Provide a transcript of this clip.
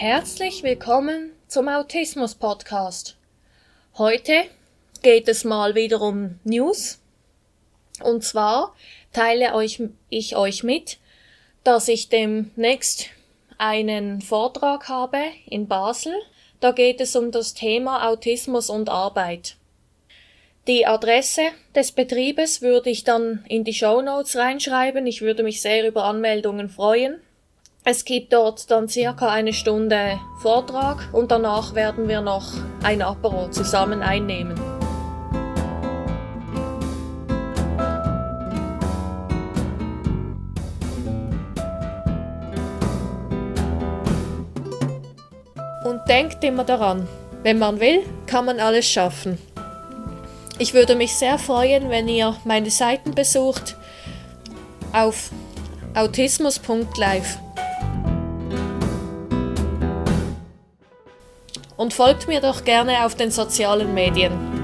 Herzlich willkommen zum Autismus Podcast. Heute geht es mal wieder um News. Und zwar teile euch, ich euch mit, dass ich demnächst einen Vortrag habe in Basel. Da geht es um das Thema Autismus und Arbeit. Die Adresse des Betriebes würde ich dann in die Show Notes reinschreiben. Ich würde mich sehr über Anmeldungen freuen. Es gibt dort dann circa eine Stunde Vortrag und danach werden wir noch ein Apero zusammen einnehmen. Und denkt immer daran, wenn man will, kann man alles schaffen. Ich würde mich sehr freuen, wenn ihr meine Seiten besucht auf autismus.live. Und folgt mir doch gerne auf den sozialen Medien.